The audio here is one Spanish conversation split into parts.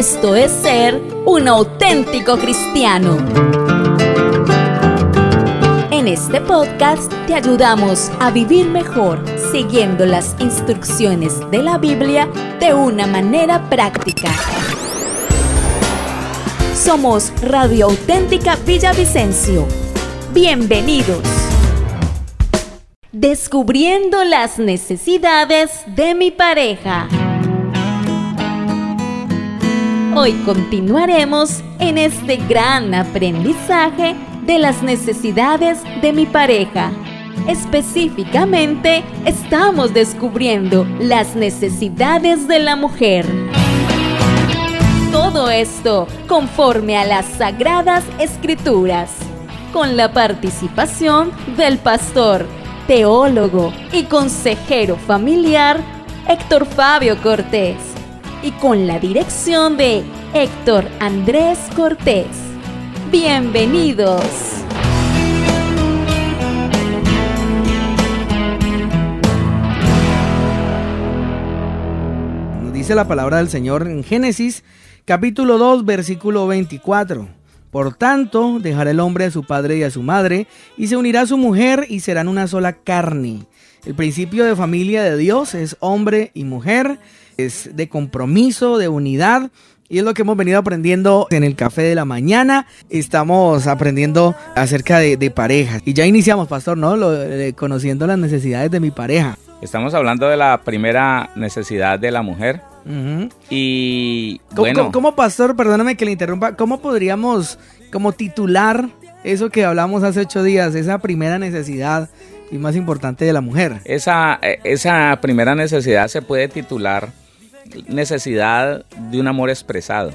Esto es ser un auténtico cristiano. En este podcast te ayudamos a vivir mejor siguiendo las instrucciones de la Biblia de una manera práctica. Somos Radio Auténtica Villavicencio. Bienvenidos. Descubriendo las necesidades de mi pareja. Hoy continuaremos en este gran aprendizaje de las necesidades de mi pareja. Específicamente, estamos descubriendo las necesidades de la mujer. Todo esto conforme a las sagradas escrituras, con la participación del pastor, teólogo y consejero familiar Héctor Fabio Cortés y con la dirección de Héctor Andrés Cortés. Bienvenidos. Nos dice la palabra del Señor en Génesis capítulo 2 versículo 24. Por tanto, dejará el hombre a su padre y a su madre, y se unirá a su mujer, y serán una sola carne. El principio de familia de Dios es hombre y mujer, es de compromiso, de unidad. Y es lo que hemos venido aprendiendo en el café de la mañana. Estamos aprendiendo acerca de, parejas. Y ya iniciamos, pastor, ¿no? conociendo las necesidades de mi pareja. Estamos hablando de la primera necesidad de la mujer. Y bueno. ¿Cómo, pastor, perdóname que le interrumpa, cómo podríamos como titular eso que hablamos hace ocho días, esa primera necesidad y más importante de la mujer? Esa, eh, esa primera necesidad se puede titular necesidad de un amor expresado.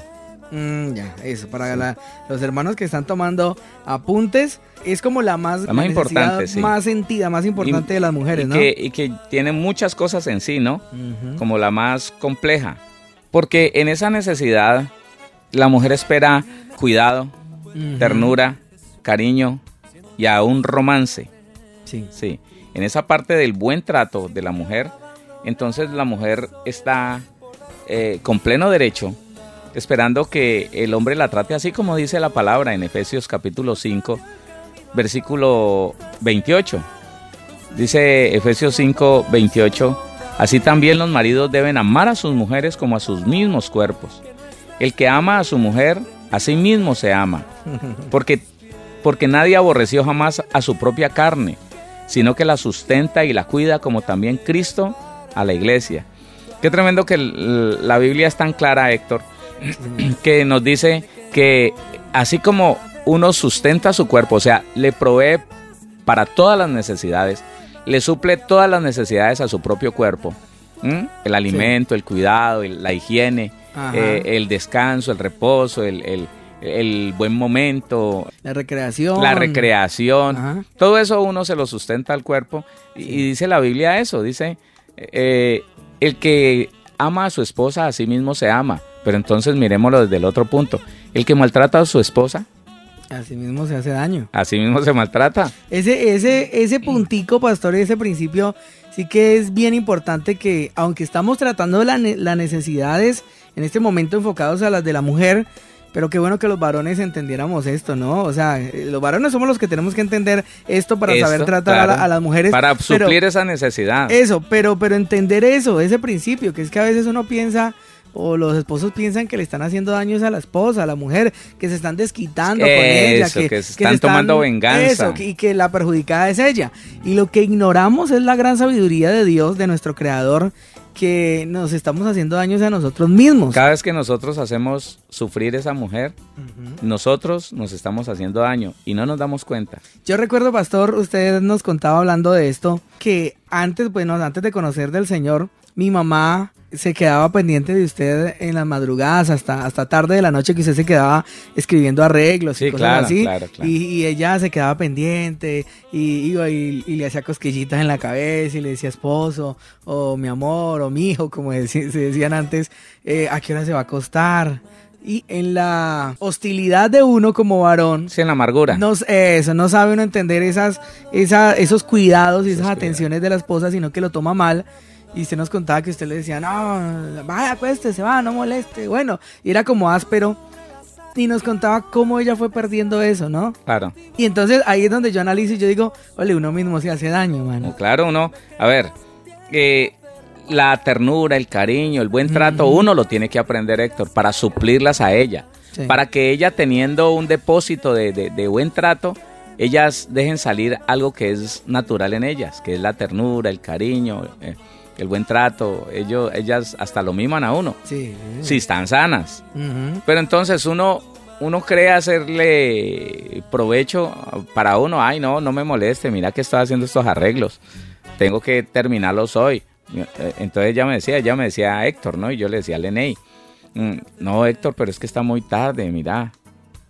Mm, ya, eso, para los hermanos que están tomando apuntes, es como la más, más importante, más sentida, más importante de las mujeres, y ¿no? Que, y que tiene muchas cosas en sí, ¿no? Como la más compleja. Porque en esa necesidad, la mujer espera cuidado, ternura, cariño y aún romance. Sí. Sí. En esa parte del buen trato de la mujer, entonces la mujer está eh, con pleno derecho, esperando que el hombre la trate así como dice la palabra en Efesios capítulo 5, versículo 28. Dice Efesios 5, 28, así también los maridos deben amar a sus mujeres como a sus mismos cuerpos. El que ama a su mujer, a sí mismo se ama, porque, porque nadie aborreció jamás a su propia carne, sino que la sustenta y la cuida como también Cristo a la iglesia Qué tremendo que la Biblia es tan clara, Héctor, que nos dice que así como uno sustenta su cuerpo, o sea, le provee para todas las necesidades, le suple todas las necesidades a su propio cuerpo, el alimento, el cuidado, la higiene, eh, el descanso, el reposo, el, buen momento. La recreación. La recreación. Todo eso uno se lo sustenta al cuerpo. Y, dice la Biblia eso, dice, eh, el que ama a su esposa a sí mismo se ama. Pero entonces miremoslo desde el otro punto. El que maltrata a su esposa. A sí mismo se hace daño. A sí mismo se maltrata. Ese, ese, ese puntico, pastor, ese principio sí que es bien importante que, aunque estamos tratando las necesidades en este momento enfocados a las de la mujer, pero qué bueno que los varones entendiéramos esto, ¿no? O sea, eh, los varones somos los que tenemos que entender esto para saber tratar a, las mujeres. Para suplir esa necesidad. Eso, pero, pero entender eso, ese principio, que es que a veces uno piensa o los esposos piensan que le están haciendo daños a la esposa, a la mujer, que se están desquitando con ella, que, que, se están tomando venganza. Eso, y que la perjudicada es ella. Y lo que ignoramos es la gran sabiduría de Dios, de nuestro Creador, que nos estamos haciendo daños a nosotros mismos. Cada vez que nosotros hacemos sufrir a esa mujer, nosotros nos estamos haciendo daño y no nos damos cuenta. Yo recuerdo, pastor, usted nos contaba hablando de esto, que antes, bueno, antes de conocer del Señor, mi mamá se quedaba pendiente de usted en las madrugadas hasta, hasta tarde de la noche que usted se quedaba escribiendo arreglos y cosas así. Y, ella se quedaba pendiente y, y, le hacía cosquillitas en la cabeza y le decía esposo o mi amor o mi hijo, como se decían antes, eh, ¿a qué hora se va a acostar? Y en la hostilidad de uno como varón. Sí, en la amargura. No, eso, no sabe uno entender esas, esa, esos cuidados y esas atenciones de la esposa, sino que lo toma mal y usted nos contaba que usted le decía, no, vaya, acuéstese, va, no moleste. Bueno, y era como áspero. Y nos contaba cómo ella fue perdiendo eso, ¿no? Claro. Y entonces ahí es donde yo analizo y yo digo, ole, uno mismo se hace daño, mano. Claro, uno, a ver, eh, la ternura, el cariño, el buen trato, uno lo tiene que aprender, Héctor, para suplirlas a ella. Sí. Para que ella teniendo un depósito de, de- de buen trato, ellas dejen salir algo que es natural en ellas, que es la ternura, el cariño, eh, el buen trato. Ellos, ellas hasta lo miman a uno, Sí. si están sanas. Pero entonces uno, uno cree hacerle provecho para uno. Ay, no, no me moleste, mira que estoy haciendo estos arreglos. Tengo que terminarlos hoy. Entonces ella me decía, ella me decía Héctor, ¿no? Y yo le decía a Leney, "Mm, no Héctor, pero es que está muy tarde, mira.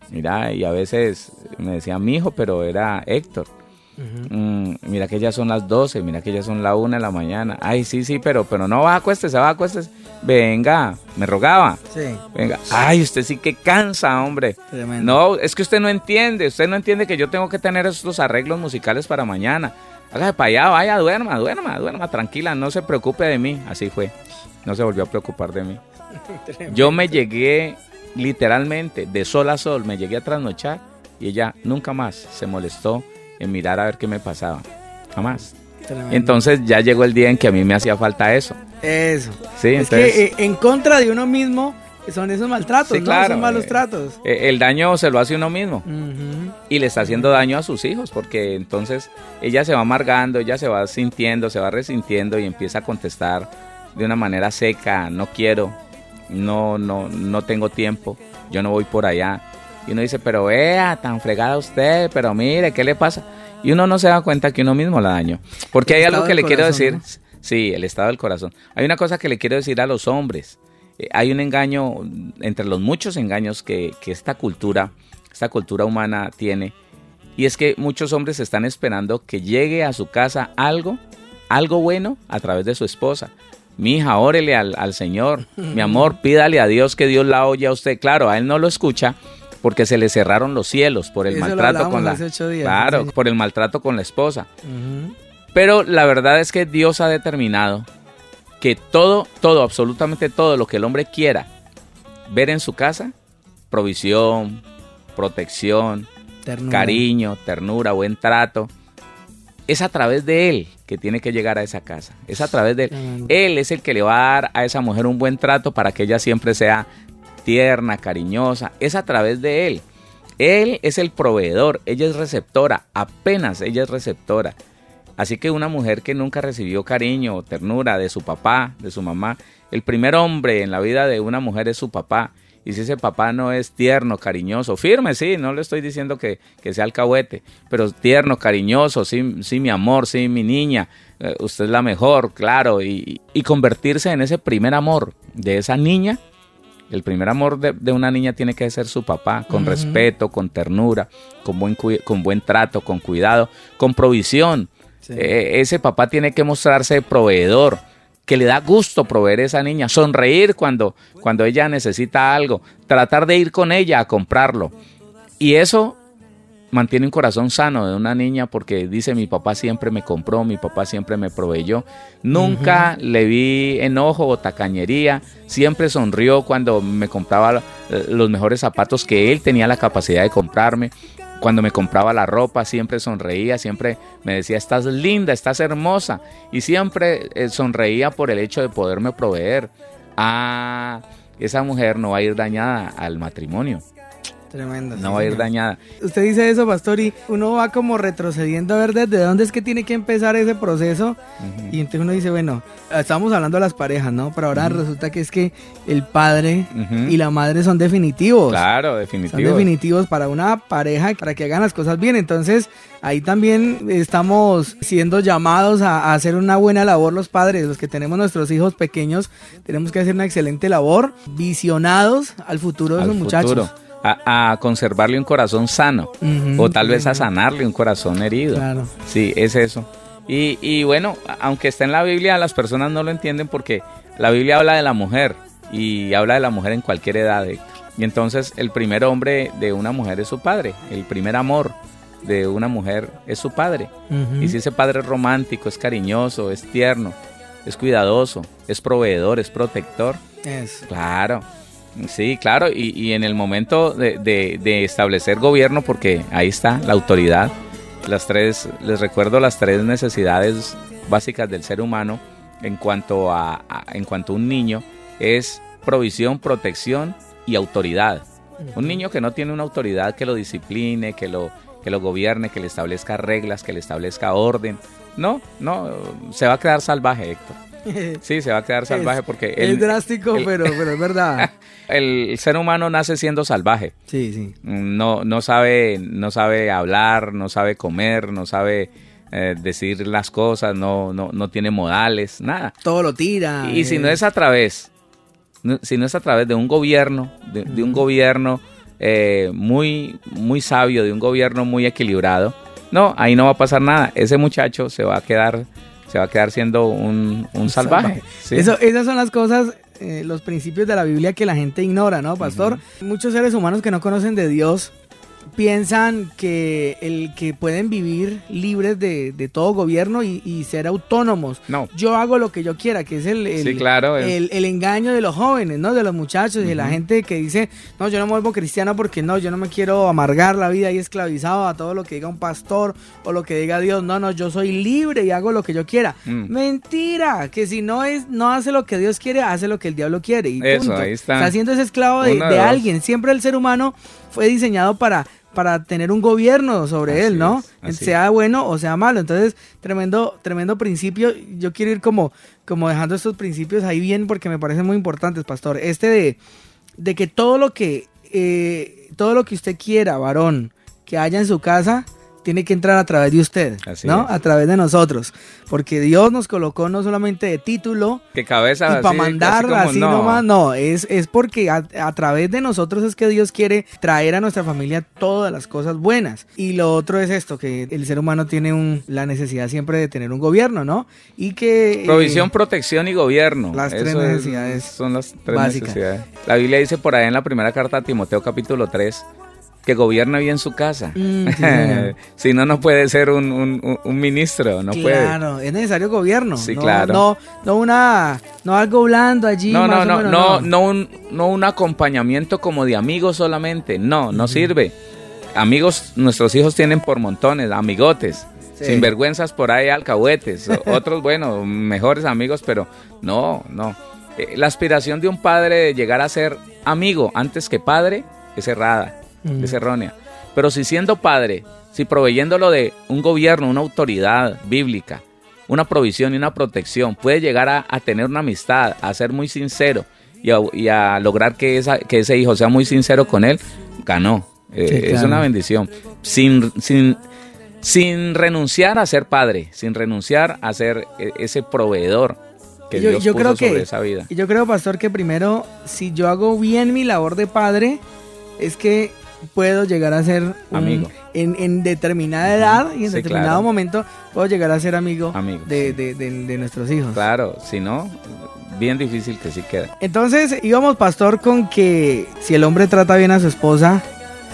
Mira, y a veces me decía mi hijo, pero era Héctor. Mm, mira que ya son las 12, mira que ya son la 1 de la mañana. Ay, sí, sí, pero, pero no va, acuéstese, va, acuéstese. Venga, me rogaba. Sí. Venga, ay, usted sí que cansa, hombre. Tremendo. No, es que usted no entiende, usted no entiende que yo tengo que tener estos arreglos musicales para mañana. Hágase para allá, vaya, duerma, duerma, duerma, tranquila, no se preocupe de mí. Así fue, no se volvió a preocupar de mí. Yo me llegué literalmente de sol a sol, me llegué a trasnochar y ella nunca más se molestó en mirar a ver qué me pasaba. Jamás. Tremendo. Entonces ya llegó el día en que a mí me hacía falta eso. Eso. Sí, es entonces... que eh, en contra de uno mismo son esos maltratos, Sí, ¿no? claro, Son malos eh, tratos. eh, el daño se lo hace uno mismo. Y le está haciendo daño a sus hijos, porque entonces ella se va amargando, ella se va sintiendo, se va resintiendo y empieza a contestar de una manera seca, no quiero, no, no, no tengo tiempo, yo no voy por allá. Y uno dice, pero vea, tan fregada usted, pero mire, ¿qué le pasa? Y uno no se da cuenta que uno mismo la daño. Porque El hay algo que le quiero decir, sí, el estado del corazón. Hay una cosa que le quiero decir a los hombres. Eh, hay un engaño, entre los muchos engaños que, que esta cultura, esta cultura humana tiene, y es que muchos hombres están esperando que llegue a su casa algo, algo bueno a través de su esposa. Mi hija, órele al, al Señor. Mi amor, pídale a Dios que Dios la oye a usted. Claro, a él no lo escucha porque se le cerraron los cielos por el Eso maltrato con la días, Claro, sí. por el maltrato con la esposa. Pero la verdad es que Dios ha determinado que todo, todo, absolutamente todo lo que el hombre quiera ver en su casa, provisión, protección, Ternura. cariño, ternura, buen trato, es a través de él que tiene que llegar a esa casa. Es a través de él. Él es el que le va a dar a esa mujer un buen trato para que ella siempre sea tierna, cariñosa. Es a través de él. Él es el proveedor, ella es receptora, apenas ella es receptora. Así que una mujer que nunca recibió cariño o ternura de su papá, de su mamá, el primer hombre en la vida de una mujer es su papá. Y si ese papá no es tierno, cariñoso, firme, sí, no le estoy diciendo que, que sea alcahuete, pero tierno, cariñoso, sí, sí, mi amor, sí, mi niña, eh, usted es la mejor, claro, y, y convertirse en ese primer amor de esa niña, el primer amor de, de una niña tiene que ser su papá, con respeto, con ternura, con buen, con buen trato, con cuidado, con provisión. Sí. Eh, ese papá tiene que mostrarse proveedor, que le da gusto proveer a esa niña, sonreír cuando, cuando ella necesita algo, tratar de ir con ella a comprarlo. Y eso mantiene un corazón sano de una niña porque dice mi papá siempre me compró, mi papá siempre me proveyó. Nunca le vi enojo o tacañería, siempre sonrió cuando me compraba eh, los mejores zapatos que él tenía la capacidad de comprarme. Cuando me compraba la ropa siempre sonreía, siempre me decía, estás linda, estás hermosa. Y siempre eh, sonreía por el hecho de poderme proveer. Ah, esa mujer no va a ir dañada al matrimonio, Tremendo. no sí, va a ir dañada. Usted dice eso, pastor, y uno va como retrocediendo a ver desde dónde es que tiene que empezar ese proceso. Y entonces uno dice, bueno, estamos hablando de las parejas, ¿no? Pero ahora resulta que es que el padre y la madre son definitivos. Claro, Son definitivo. definitivos para una pareja, para que hagan las cosas bien. Entonces, ahí también estamos siendo llamados a, a hacer una buena labor los padres, los que tenemos nuestros hijos pequeños, tenemos que hacer una excelente labor, visionados al futuro de Al esos muchachos. futuro, A, a conservarle un corazón sano. O tal vez a sanarle un corazón herido. Claro. Sí, es eso. Y, y bueno, aunque está en la Biblia, las personas no lo entienden porque la Biblia habla de la mujer y habla de la mujer en cualquier edad. Héctor. Y entonces el primer hombre de una mujer es su padre, el primer amor de una mujer es su padre. Y si ese padre es romántico, es cariñoso, es tierno, es cuidadoso, es proveedor, es protector. Es. Claro, sí, claro, y, y en el momento de, de- de establecer gobierno, porque ahí está la autoridad, las tres, les recuerdo las tres necesidades básicas del ser humano en cuanto a, a- en cuanto a un niño es provisión, protección y autoridad. Un niño que no tiene una autoridad que lo discipline, que lo, que lo gobierne, que le establezca reglas, que le establezca orden. No, no, se va a quedar salvaje, Héctor. Sí, se va a quedar salvaje porque es el, drástico, el- pero, pero es verdad. el ser humano nace siendo salvaje. Sí, sí. No, no sabe, no sabe hablar, no sabe comer, no sabe eh, decir las cosas, no, no, no tiene modales, nada. Todo lo tira. Y si no eh, es a través, no- si no es a través de un gobierno, de, de un gobierno eh, muy, muy sabio, de un gobierno muy equilibrado, no, ahí no va a pasar nada. Ese muchacho se va a quedar, se va a quedar siendo un, un salvaje. sí. Eso, esas son las cosas, eh, los principios de la Biblia que la gente ignora, ¿no, pastor? Muchos seres humanos que no conocen de Dios piensan que el que pueden vivir libres de, de todo gobierno y, y ser autónomos. No. Yo hago lo que yo quiera, que es el, el, Sí, claro, es- el, el engaño de los jóvenes, ¿no? De los muchachos y de la gente que dice, no, yo no me vuelvo cristiano porque no, yo no me quiero amargar la vida y esclavizado a todo lo que diga un pastor o lo que diga Dios. No, no, yo soy libre y hago lo que yo quiera. Mm. Mentira, que si no es, no hace lo que Dios quiere, hace lo que el diablo quiere. Y Eso, punto. ahí está. Está siendo ese esclavo de, alguien. Siempre el ser humano fue diseñado para, para tener un gobierno sobre Así él, ¿no? es, sea bueno o sea malo. Entonces, tremendo, tremendo principio. Yo quiero ir como, como dejando estos principios ahí bien porque me parecen muy importantes, pastor. Este de, de que todo lo que, eh, todo lo que usted quiera, varón, que haya en su casa, tiene que entrar a través de usted, Así ¿no? es. A través de nosotros. Porque Dios nos colocó no solamente de título, Que cabeza y para mandar así no. nomás, no, es, es porque a, a través de nosotros es que Dios quiere traer a nuestra familia todas las cosas buenas. Y lo otro es esto, que el ser humano tiene un, la necesidad siempre de tener un gobierno, ¿no? Y que... eh, Provisión, protección y gobierno. las tres es- necesidades son las tres básicas. necesidades. La Biblia dice por ahí en la primera carta a Timoteo capítulo 3 que gobierna bien su casa. Mm, si no, no puede ser un, un- ministro, no puede. claro, es necesario gobierno. Sí, no, claro. No, no una, no algo blando allí. No, más no, o no, menos, no, no un, no un acompañamiento como de amigos solamente. No, no sirve. Amigos, nuestros hijos tienen por montones, amigotes. Sí. Sinvergüenzas por ahí, alcahuetes. Otros, bueno, mejores amigos, pero no, no. Eh, La aspiración de un padre de llegar a ser amigo antes que padre es errada, Es errónea. Pero si siendo padre, si proveyéndolo de un gobierno, una autoridad bíblica, una provisión y una protección, puede llegar a, a tener una amistad, a ser muy sincero y a, y a lograr que, esa, que ese hijo sea muy sincero con él, ganó. Eh, Sí, Es una bendición. Sin, sin, sin renunciar a ser padre, sin renunciar a ser eh, ese proveedor que Yo- Dios yo puso creo que- sobre esa vida. Y yo creo, pastor, que primero, si yo hago bien mi labor de padre, es que puedo llegar a ser un- Amigo. En, en determinada edad y en Sí, determinado claro. momento puedo llegar a ser amigo, Amigo, de, sí. de- de- de nuestros hijos. Claro, si no, bien difícil que sí queda. Entonces íbamos, pastor, con que si el hombre trata bien a su esposa,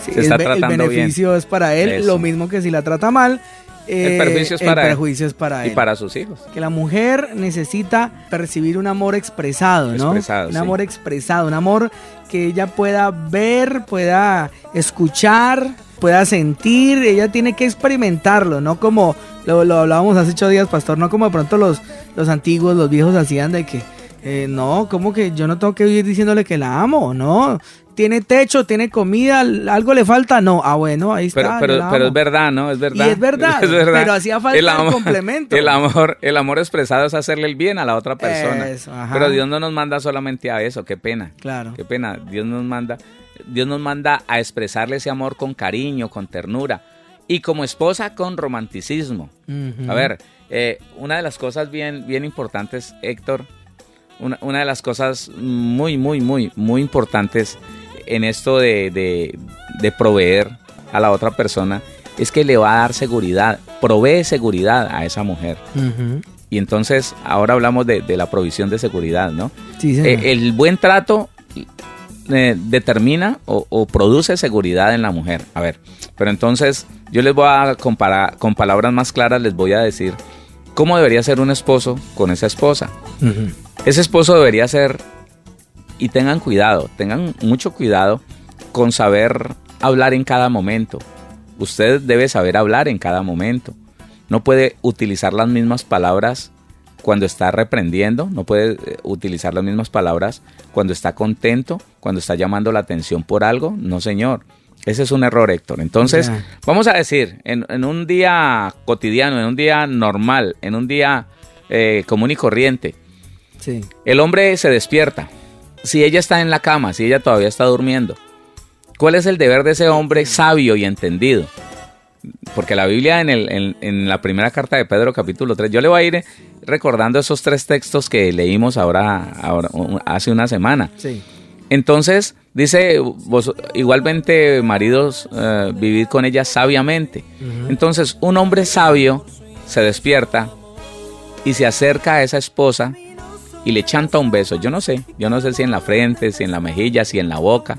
Se está el, be- el beneficio es para él, Eso. lo mismo que si la trata mal, eh, El perjuicio es para él. perjuicio es para Y él. para sus hijos. que la mujer necesita percibir un amor expresado, ¿no? Expresado, un sí. amor expresado, un amor que ella pueda ver, pueda escuchar, pueda sentir, ella tiene que experimentarlo, no como lo, hablábamos hace ocho días, pastor, no como de pronto los, los antiguos, los viejos hacían de que, eh, no, como que yo no tengo que ir diciéndole que la amo, no, tiene techo, tiene comida, algo le falta, no, ah bueno, ahí está. Pero, es verdad, ¿no? Es verdad. Y es verdad, pero hacía falta el complemento. El amor, el amor expresado es hacerle el bien a la otra persona. Eso, pero Dios no nos manda solamente a eso, qué pena. Claro. Qué pena. Dios nos manda, Dios nos manda a expresarle ese amor con cariño, con ternura. Y como esposa, con romanticismo. A ver, eh, una de las cosas bien, bien importantes, Héctor, una, una de las cosas muy, muy, muy, muy importantes en esto de, de- de proveer a la otra persona es que le va a dar seguridad, provee seguridad a esa mujer. Ujú. Y entonces ahora hablamos de, de la provisión de seguridad, ¿no? Sí. Eh, el buen trato eh, determina o, o produce seguridad en la mujer. A ver, pero entonces yo les voy a comparar, con palabras más claras les voy a decir ¿Cómo debería ser un esposo con esa esposa? Ese esposo debería ser, y tengan cuidado, tengan mucho cuidado con saber hablar en cada momento. Usted debe saber hablar en cada momento. No puede utilizar las mismas palabras cuando está reprendiendo, no puede eh, utilizar las mismas palabras cuando está contento, cuando está llamando la atención por algo. No, señor. Ese es un error, Héctor. Entonces, vamos a decir, en, un día cotidiano, en un día normal, en un día eh, común y corriente, el hombre se despierta. Si ella está en la cama, si ella todavía está durmiendo, ¿cuál es el deber de ese hombre sabio y entendido? Porque la Biblia en, el, en, la primera carta de Pedro capítulo 3, yo le voy a ir recordando esos tres textos que leímos ahora, ahora hace una semana. Sí. Entonces, dice, vos, igualmente, maridos, eh, vivid con ella sabiamente. Entonces, un hombre sabio se despierta y se acerca a esa esposa y le chanta un beso. Yo no sé, yo no sé si en la frente, si en la mejilla, si en la boca.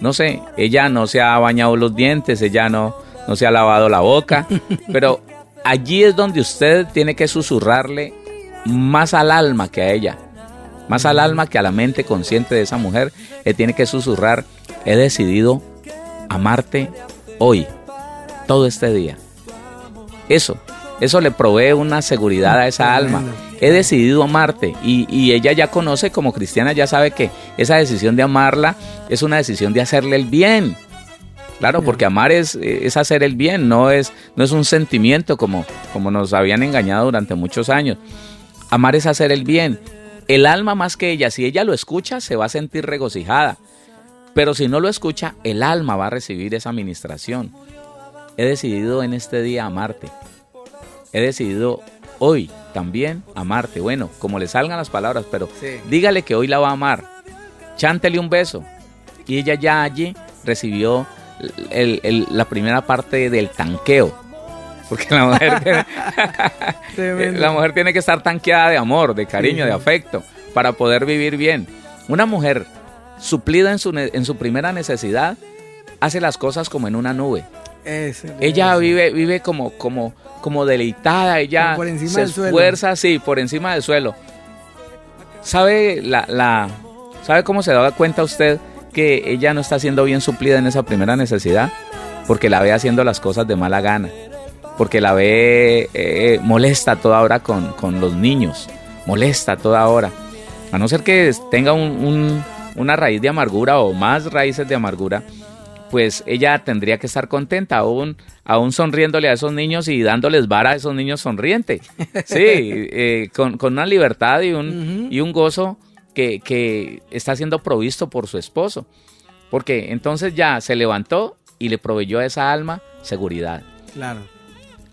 No sé, ella no se ha bañado los dientes, ella no, no se ha lavado la boca, pero allí es donde usted tiene que susurrarle más al alma que a ella más al alma que a la mente consciente de esa mujer, le tiene que susurrar, he decidido amarte hoy, todo este día. Eso, eso le provee una seguridad a esa alma. He decidido amarte y, y, ella ya conoce como cristiana, ya sabe que esa decisión de amarla es una decisión de hacerle el bien. Claro, porque amar es, es hacer el bien, no es, no es un sentimiento como, como nos habían engañado durante muchos años. Amar es hacer el bien el alma más que ella, si ella lo escucha, se va a sentir regocijada. Pero si no lo escucha, el alma va a recibir esa administración. He decidido en este día amarte. He decidido hoy también amarte. Bueno, como le salgan las palabras, pero dígale que hoy la va a amar. Chántele un beso. Y ella ya allí recibió la primera parte del tanqueo porque la mujer, tiene, la mujer tiene que estar tanqueada de amor, de cariño, de afecto, para poder vivir bien. Una mujer suplida en su, en su primera necesidad hace las cosas como en una nube. Ella vive, vive como, como, como deleitada, ella se esfuerza, sí, por encima del suelo. ¿Sabe, la, la, ¿Sabe cómo se da cuenta usted que ella no está siendo bien suplida en esa primera necesidad? Porque la ve haciendo las cosas de mala gana porque la ve eh, molesta toda hora con, con, los niños, molesta toda hora. A no ser que tenga una raíz de amargura o más raíces de amargura, pues ella tendría que estar contenta, aún, aún sonriéndole a esos niños y dándoles vara a esos niños sonriente. Sí, eh, con, una libertad y un, y un gozo que, que está siendo provisto por su esposo. Porque entonces ya se levantó y le proveyó a esa alma seguridad. Claro.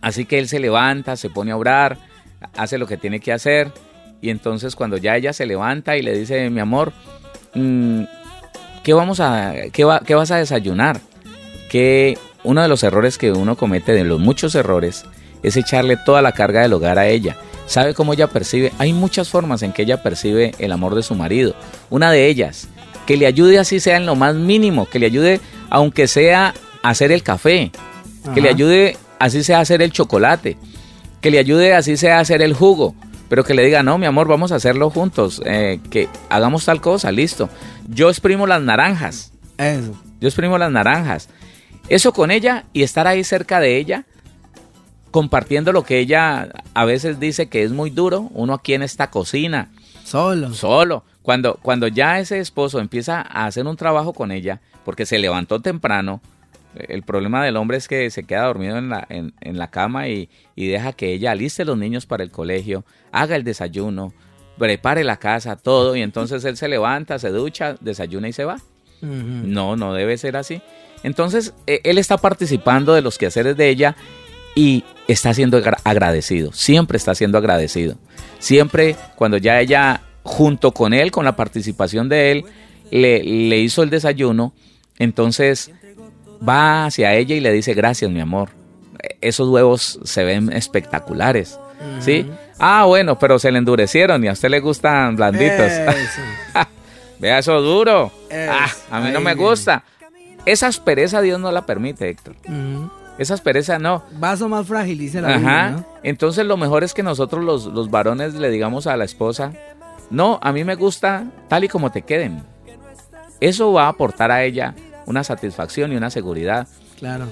Así que él se levanta, se pone a orar, hace lo que tiene que hacer y entonces cuando ya ella se levanta y le dice, mi amor, mm, ¿qué, vamos a, qué, qué vas a desayunar? Que uno de los errores que uno comete, de los muchos errores, es echarle toda la carga del hogar a ella. ¿Sabe cómo ella percibe? Hay muchas formas en que ella percibe el amor de su marido. Una de ellas, que le ayude así sea en lo más mínimo, que le ayude aunque sea a hacer el café, que le ayude así sea hacer el chocolate, que le ayude así sea hacer el jugo, pero que le diga, no, mi amor, vamos a hacerlo juntos, eh, que hagamos tal cosa, listo. Yo exprimo las naranjas. Eso. Yo exprimo las naranjas. Eso con ella y estar ahí cerca de ella, compartiendo lo que ella a veces dice que es muy duro, uno aquí en esta cocina. Solo. Solo. Cuando, cuando ya ese esposo empieza a hacer un trabajo con ella, porque se levantó temprano, el problema del hombre es que se queda dormido en la, en, la cama y, deja que ella aliste los niños para el colegio, haga el desayuno, prepare la casa, todo, y entonces él se levanta, se ducha, desayuna y se va. No, no debe ser así. Entonces, e, él está participando de los quehaceres de ella y está siendo agradecido, siempre está siendo agradecido. Siempre cuando ya ella, junto con él, con la participación de él, le, le hizo el desayuno, entonces va hacia ella y le dice, gracias mi amor. Esos huevos se ven espectaculares. ¿Sí? Ah, bueno, pero se le endurecieron y a usted le gustan blanditos. Vea eso duro. ah, a mí no me gusta. Esa aspereza Dios no la permite, Héctor. Esa aspereza no. Vaso más frágil, dice la Ajá. Entonces lo mejor es que nosotros los, los varones le digamos a la esposa, no, a mí me gusta tal y como te queden. Eso va a aportar a ella una satisfacción y una seguridad. Claro.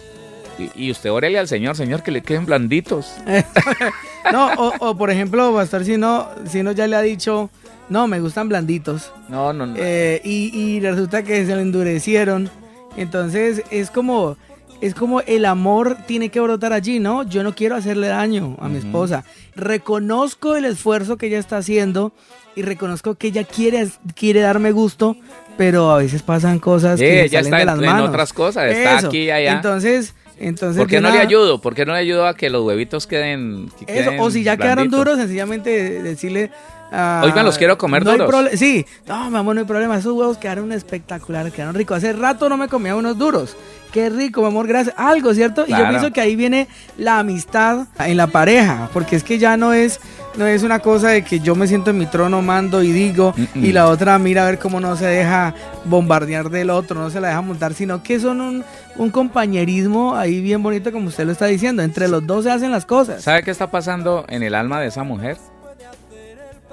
Y, y usted órele al Señor, Señor, que le queden blanditos. No, o, o, por ejemplo, Pastor, si no, si no ya le ha dicho, no, me gustan blanditos. No, no, no. Eh, y, y resulta que se le endurecieron. Entonces es como, es como el amor tiene que brotar allí, ¿no? Yo no quiero hacerle daño a mi esposa. Reconozco el esfuerzo que ella está haciendo y reconozco que ella quiere, quiere darme gusto, pero a veces pasan cosas Sí, que ella salen está de en- las en manos. otras cosas, está aquí y allá. Entonces, entonces ¿Por qué no le ayudo? ¿Por qué no le ayudo a que los huevitos queden, que Eso, queden o si ya quedaron duros, sencillamente decirle. Ah, Hoy me los quiero comer no hay sí, no, mi amor, no hay problema. Esos huevos quedaron espectaculares, quedaron ricos. Hace rato no me comía unos duros. Qué rico, mi amor, gracias. Algo, ¿cierto? Y yo pienso que ahí viene la amistad en la pareja, porque es que ya no es, no es una cosa de que yo me siento en mi trono, mando y digo, y la otra mira a ver cómo no se deja bombardear del otro, no se la deja montar, sino que son un, un compañerismo ahí bien bonito, como usted lo está diciendo. Entre los dos se hacen las cosas. ¿Sabe qué está pasando en el alma de esa mujer?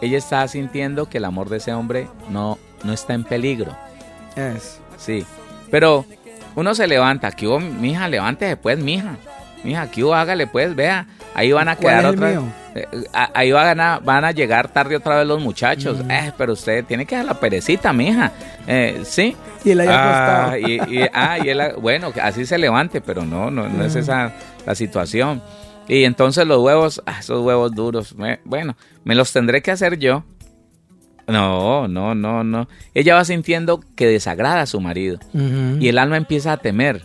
Ella está sintiendo que el amor de ese hombre no, no está en peligro. Es. Sí. Pero uno se levanta, aquí hubo, mija, levántese pues, mija. Mija, aquí hubo, hágale pues, vea. Ahí van a ¿Cuál quedar otra eh, Ahí van a, van a llegar tarde otra vez los muchachos. Eh, pero usted tiene que dar la perecita, mija. Eh, sí. Y él ahí Ah, y, y- ah, y él, bueno, que así se levante, pero no, no, no es esa la situación. Y entonces los huevos, ah, esos huevos duros, me- bueno, me los tendré que hacer yo. No, no, no, no. Ella va sintiendo que desagrada a su marido y el alma empieza a temer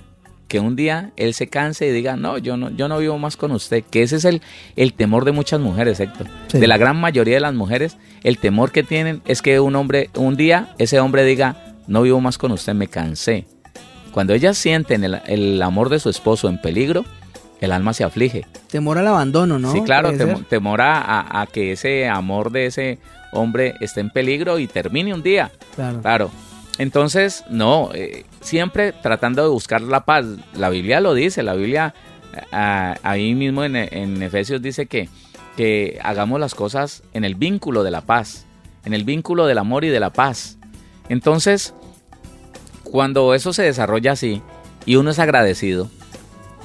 que un día él se canse y diga, no, yo no, yo no vivo más con usted. Que ese es el, el temor de muchas mujeres, Héctor. Sí. De la gran mayoría de las mujeres, el temor que tienen es que un hombre, un día, ese hombre diga, no vivo más con usted, me cansé. Cuando ellas sienten el, el amor de su esposo en peligro, el alma se aflige. Temor al abandono, ¿no? sí, claro, temor a, que ese amor de ese hombre esté en peligro y termine un día. Claro. Claro. Entonces, no, eh, siempre tratando de buscar la paz. La Biblia lo dice, la Biblia ah, ahí mismo en, en Efesios dice que, que hagamos las cosas en el vínculo de la paz, en el vínculo del amor y de la paz. Entonces, cuando eso se desarrolla así y uno es agradecido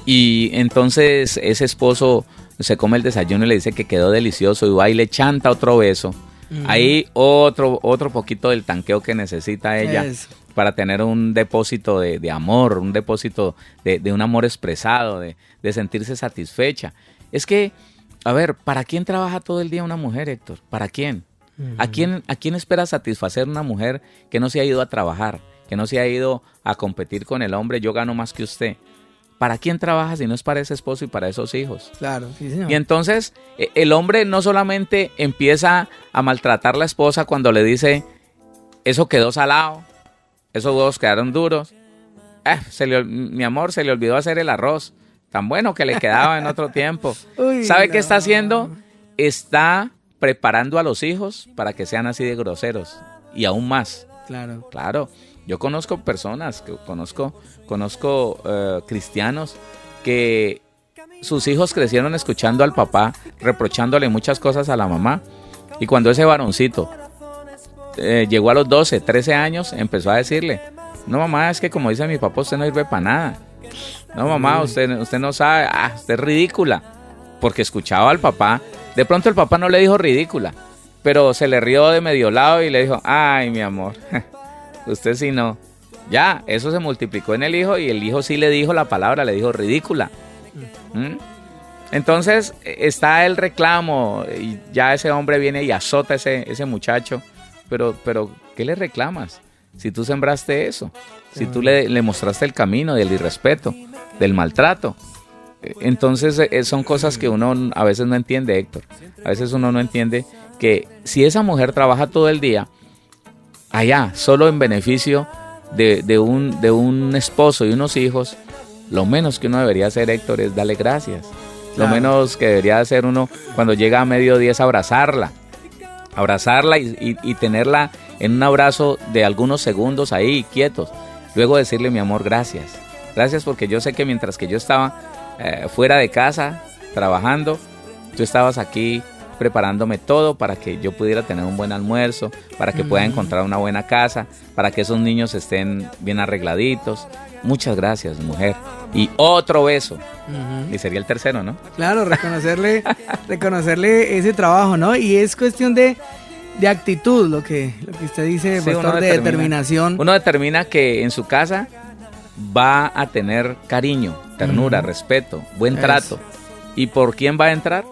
y entonces ese esposo se come el desayuno y le dice que quedó delicioso y va y le chanta otro beso. Ahí otro, otro poquito del tanqueo que necesita ella para tener un depósito de, de amor, un depósito de, de un amor expresado, de, de sentirse satisfecha. Es que, a ver, ¿para quién trabaja todo el día una mujer, Héctor? ¿Para quién? ¿A quién, ¿A quién espera satisfacer una mujer que no se ha ido a trabajar, que no se ha ido a competir con el hombre, yo gano más que usted? ¿Para quién trabaja si no es para ese esposo y para esos hijos? Claro, sí, señor. Y entonces e- el hombre no solamente empieza a maltratar a la esposa cuando le dice, eso quedó salado, esos huevos quedaron duros, Eh, se le mi amor, se le olvidó hacer el arroz, tan bueno que le quedaba en otro tiempo. Uy, ¿Sabe qué está haciendo? Está preparando a los hijos para que sean así de groseros y aún más. Claro. Claro, yo conozco personas, que conozco, conozco eh, cristianos que sus hijos crecieron escuchando al papá, reprochándole muchas cosas a la mamá. Y cuando ese varoncito eh, llegó a los 12, 13 años, empezó a decirle, no mamá, es que como dice mi papá, usted no sirve para nada. No mamá, usted, usted no sabe, ah, usted es ridícula. Porque escuchaba al papá. De pronto el papá no le dijo ridícula, pero se le rió de medio lado y le dijo, ay mi amor, usted sí no. Ya, eso se multiplicó en el hijo y el hijo sí le dijo la palabra, le dijo ridícula. ¿Mm? Entonces eh, está el reclamo y ya ese hombre viene y azota a ese, ese muchacho. Pero, pero, ¿qué le reclamas? Si tú sembraste eso, si tú le, le mostraste el camino del irrespeto, del maltrato. Eh, Entonces eh, son cosas que uno a veces no entiende, Héctor. A veces uno no entiende que si esa mujer trabaja todo el día, allá, solo en beneficio de, de un, de un esposo y unos hijos, lo menos que uno debería hacer, Héctor, es darle gracias. Lo menos que debería hacer uno cuando llega a mediodía es abrazarla. Abrazarla y, y- y tenerla en un abrazo de algunos segundos ahí, quietos. Luego decirle, mi amor, gracias. Gracias porque yo sé que mientras que yo estaba eh, fuera de casa, trabajando, tú estabas aquí preparándome todo para que yo pudiera tener un buen almuerzo, para que pueda encontrar una buena casa, para que esos niños estén bien arregladitos. Muchas gracias, mujer. Y otro beso. Y sería el tercero, ¿no? Claro, reconocerle, reconocerle ese trabajo, ¿no? Y es cuestión de, de actitud, lo que, lo que usted dice, Sí, pastor, uno de determina- determinación. Uno determina que en su casa va a tener cariño, ternura, respeto, buen trato. ¿Y por quién va a entrar?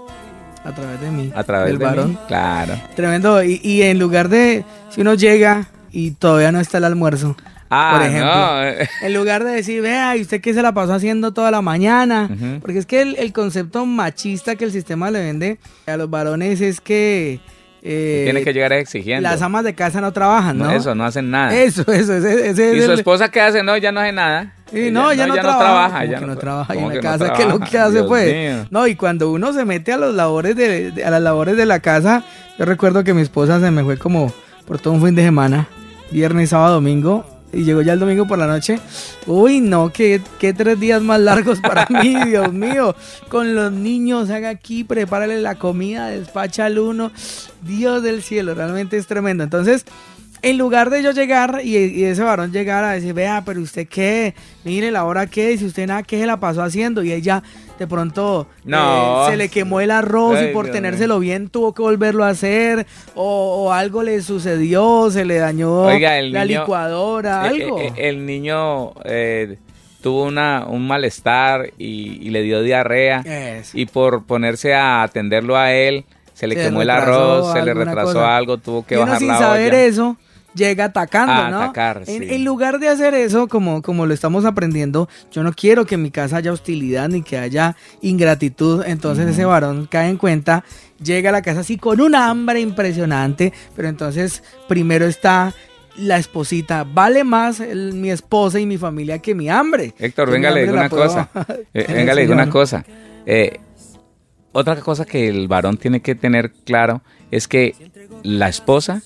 A través de mí. A través del de varón. mí. Claro. Tremendo. Y, y en lugar de, si uno llega y todavía no está el almuerzo, Ah, por ejemplo. no. en lugar de decir, vea, ¿y usted qué se la pasó haciendo toda la mañana? Porque es que el, el concepto machista que el sistema le vende a los varones es que... eh, Tiene que llegar exigiendo. Las amas de casa no trabajan, ¿no? No, Eso, no hacen nada. Eso, eso, ese, ese ¿Y es su el- esposa qué hace? No, ya no hace nada. Sí, no, ya, no, trabaja. ella ¿Cómo que no tra- trabaja ahí ¿cómo en la que no casa, que lo que hace pues. No, y cuando uno se mete a los labores de, de- a las labores de la casa, yo recuerdo que mi esposa se me fue como por todo un fin de semana, viernes, sábado, domingo, y llegó ya el domingo por la noche. Uy, no, qué, qué tres días más largos para mí, Dios mío. Con los niños, haga aquí, prepárale la comida, despacha al uno. Dios del cielo, realmente es tremendo. Entonces, en lugar de yo llegar y, y ese varón llegar a decir, vea, pero usted qué, mire la hora qué, y si usted nada, ¿qué se la pasó haciendo? Y ella de pronto No. eh, se le quemó el arroz Ay, y por Dios tenérselo bien tuvo que volverlo a hacer, o, o algo le sucedió, se le dañó Oiga, el la niño- licuadora, Eh, algo. eh, eh, el niño eh, tuvo una, un malestar y, y le dio diarrea. Eso. Y por ponerse a atenderlo a él, se le Se quemó el arroz, se le retrasó cosa. algo, tuvo que y uno bajar sin la saber olla. eso llega atacando, A ¿no? atacar, en, sí. en lugar de hacer eso, como, como lo estamos aprendiendo, yo no quiero que en mi casa haya hostilidad ni que haya ingratitud. Entonces ese varón cae en cuenta, llega a la casa así con un hambre impresionante, pero entonces primero está la esposita. Vale más el- mi esposa y mi familia que mi hambre. Héctor, venga, le digo hambre una puedo- cosa. Eh, venga, le digo una cosa. Eh, otra cosa que el varón tiene que tener claro es que la esposa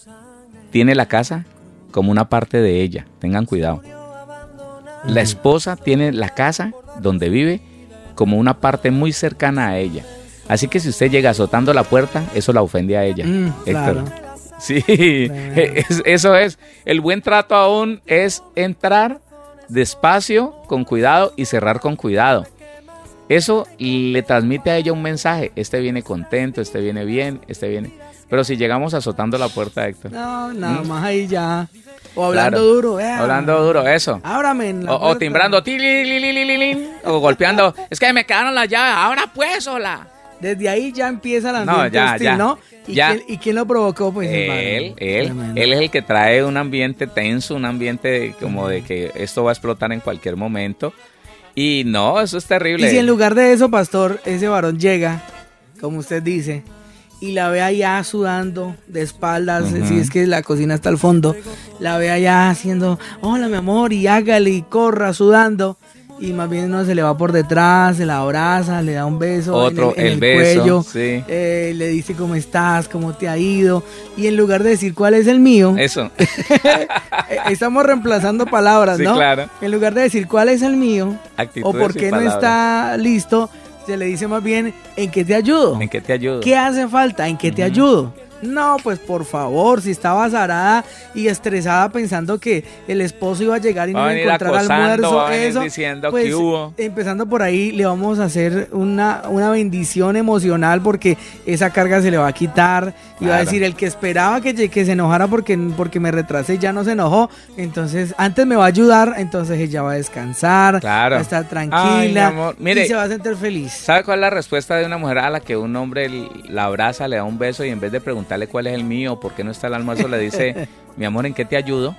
tiene la casa como una parte de ella. Tengan cuidado. La esposa tiene la casa donde vive como una parte muy cercana a ella. Así que si usted llega azotando la puerta, eso la ofende a ella. Mm, Héctor. claro. Sí, es- eso es. El buen trato aún es entrar despacio, con cuidado y cerrar con cuidado. Eso le transmite a ella un mensaje. Este viene contento, este viene bien, este viene. Pero si llegamos azotando la puerta, Héctor. No, nada ¿Mm? más ahí ya. O hablando Claro. duro, vea. Hablando duro, eso. Ábrame en la O, o timbrando, o golpeando. Es que me quedaron las llaves, ahora pues, hola. Desde ahí ya empieza No, ambiente ya, hostil, ya, ¿no? ¿Y, ya. Quién, ¿Y quién lo provocó? Pues Él, él, él es el que trae un ambiente tenso, un ambiente como de que esto va a explotar en cualquier momento. Y no, eso es terrible. Y si en lugar de eso, pastor, ese varón llega, como usted dice, y la ve allá sudando de espaldas, si es que la cocina está al fondo, la ve allá haciendo, hola mi amor, y hágale y corra sudando, y más bien uno se le va por detrás, se la abraza, le da un beso Otro, en el, en el el beso, cuello, sí. eh, le dice cómo estás, cómo te ha ido, y en lugar de decir cuál es el mío, Eso. eh, estamos reemplazando palabras, Sí, ¿no? claro. En lugar de decir cuál es el mío, o Actitudes por y qué no está listo, se le dice más bien, ¿en qué te ayudo? ¿En qué te ayudo? ¿Qué hace falta? ¿En qué te ayudo? No, pues por favor, si estaba azarada y estresada pensando que el esposo iba a llegar y no Va iba a encontrar acosando, almuerzo, eso, diciendo pues que hubo. empezando por ahí le vamos a hacer una, una bendición emocional porque esa carga se le va a quitar y va a decir el que esperaba que, que se enojara porque, porque me retrasé ya no se enojó, entonces antes me va a ayudar, entonces ella va a descansar, Claro. va a estar Ay, tranquila amor. Mire, y se va a sentir feliz. ¿Sabe cuál es la respuesta de una mujer a la que un hombre la abraza, le da un beso y en vez de preguntarle cuál es el mío por qué no está el almuerzo, le dice, mi amor, ¿en qué te ayudo?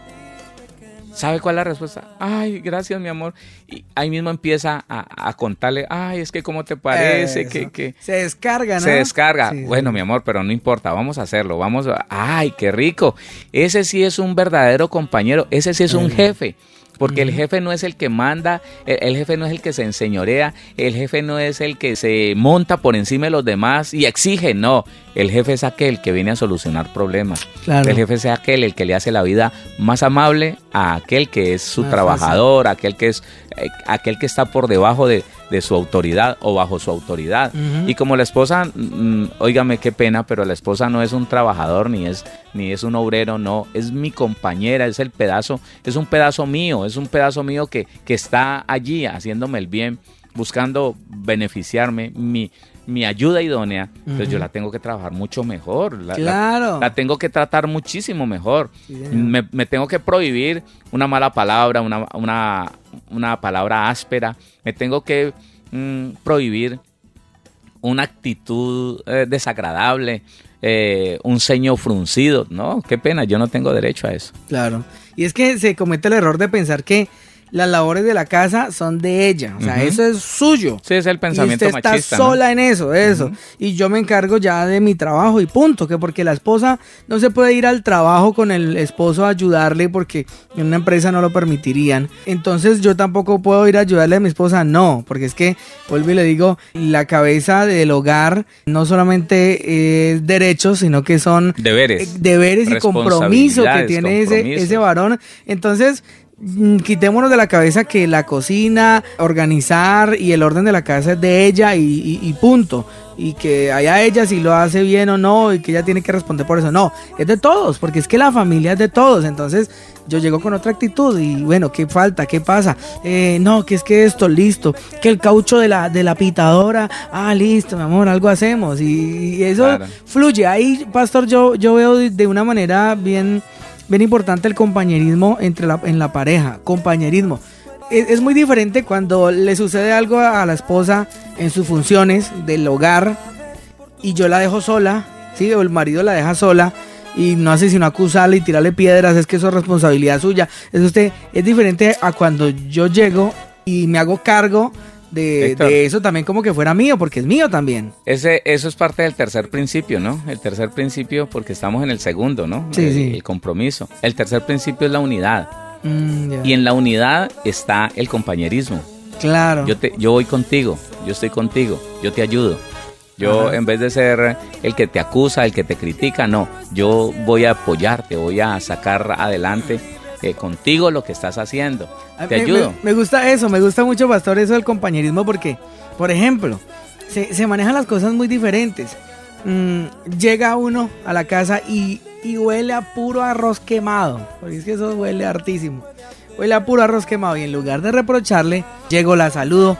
¿Sabe cuál es la respuesta? Ay, gracias, mi amor. Y ahí mismo empieza a, a contarle, ay, es que cómo te parece, Eso. que, que Se descarga, ¿no? se descarga. Sí, bueno, sí. mi amor, pero no importa, vamos a hacerlo, vamos a... Ay, qué rico. Ese sí es un verdadero compañero, ese sí es un jefe. Porque el jefe no es el que manda, el, el jefe no es el que se enseñorea, el jefe no es el que se monta por encima de los demás y exige, no. El jefe es aquel que viene a solucionar problemas. Claro. El jefe es aquel el que le hace la vida más amable a aquel que es su Más trabajador, aquel que es aquel que está por debajo de, de su autoridad o bajo su autoridad. Y como la esposa, mm, óigame qué pena, pero la esposa no es un trabajador ni es ni es un obrero, no, es mi compañera, es el pedazo, es un pedazo mío, es un pedazo mío que, que está allí haciéndome el bien, buscando beneficiarme, mi, mi ayuda idónea, entonces Ujú. yo la tengo que trabajar mucho mejor, la, la- Claro. la tengo que tratar muchísimo mejor. Me tengo que prohibir una mala palabra, una, una, una palabra áspera, me tengo que mm, prohibir una actitud eh, desagradable, eh, un ceño fruncido. No, qué pena, yo no tengo derecho a eso. Claro. Y es que se comete el error de pensar que las labores de la casa son de ella. O sea, eso es suyo. Sí, es el pensamiento y usted está sola en eso, eso. Y yo me encargo ya de mi trabajo y punto. Que porque la esposa no se puede ir al trabajo con el esposo a ayudarle porque en una empresa no lo permitirían. Entonces yo tampoco puedo ir a ayudarle a mi esposa, no. Porque es que, vuelvo y le digo, la cabeza del hogar no solamente es derechos, sino que son Deberes. eh, deberes y compromiso que tiene ese, ese varón. Entonces, quitémonos de la cabeza que la cocina, organizar y el orden de la casa es de ella y, y- y punto. Y que allá ella si lo hace bien o no y que ella tiene que responder por eso. No, es de todos, porque es que la familia es de todos. Entonces yo llego con otra actitud y bueno, ¿qué falta? ¿Qué pasa? Eh, no, que es que esto, listo. Que el caucho de la, de la pitadora, ah, listo, mi amor, algo hacemos. Y, y eso Claro. fluye. Ahí, pastor, yo, yo veo de una manera bien, bien importante el compañerismo entre la, en la pareja. Compañerismo. Es, muy diferente cuando le sucede algo a la esposa en sus funciones del hogar y yo la dejo sola, ¿sí? O el marido la deja sola y no hace sino acusarle y tirarle piedras, es que eso es responsabilidad suya. Es usted, es diferente a cuando yo llego y me hago cargo de, eso también como que fuera mío, porque es mío también. Ese, eso es parte del tercer principio, ¿no? El tercer principio, porque estamos en el segundo, ¿no? Sí, el, sí. el compromiso. El tercer principio es la unidad. Mm. Y en la unidad está el compañerismo. Claro. Yo, te, yo voy contigo, yo estoy contigo, yo te ayudo. Yo, Ajá. en vez de ser el que te acusa, el que te critica, no. Yo voy a apoyarte, voy a sacar adelante eh, contigo lo que estás haciendo. Te me- ayudo. Me, me gusta eso, me gusta mucho, Pastor, eso del compañerismo, porque, por ejemplo, se, se manejan las cosas muy diferentes. Mm, llega uno a la casa y, y huele a puro arroz quemado, porque es que eso huele hartísimo. Huele a puro arroz quemado y en lugar de reprocharle, llego, la saludo.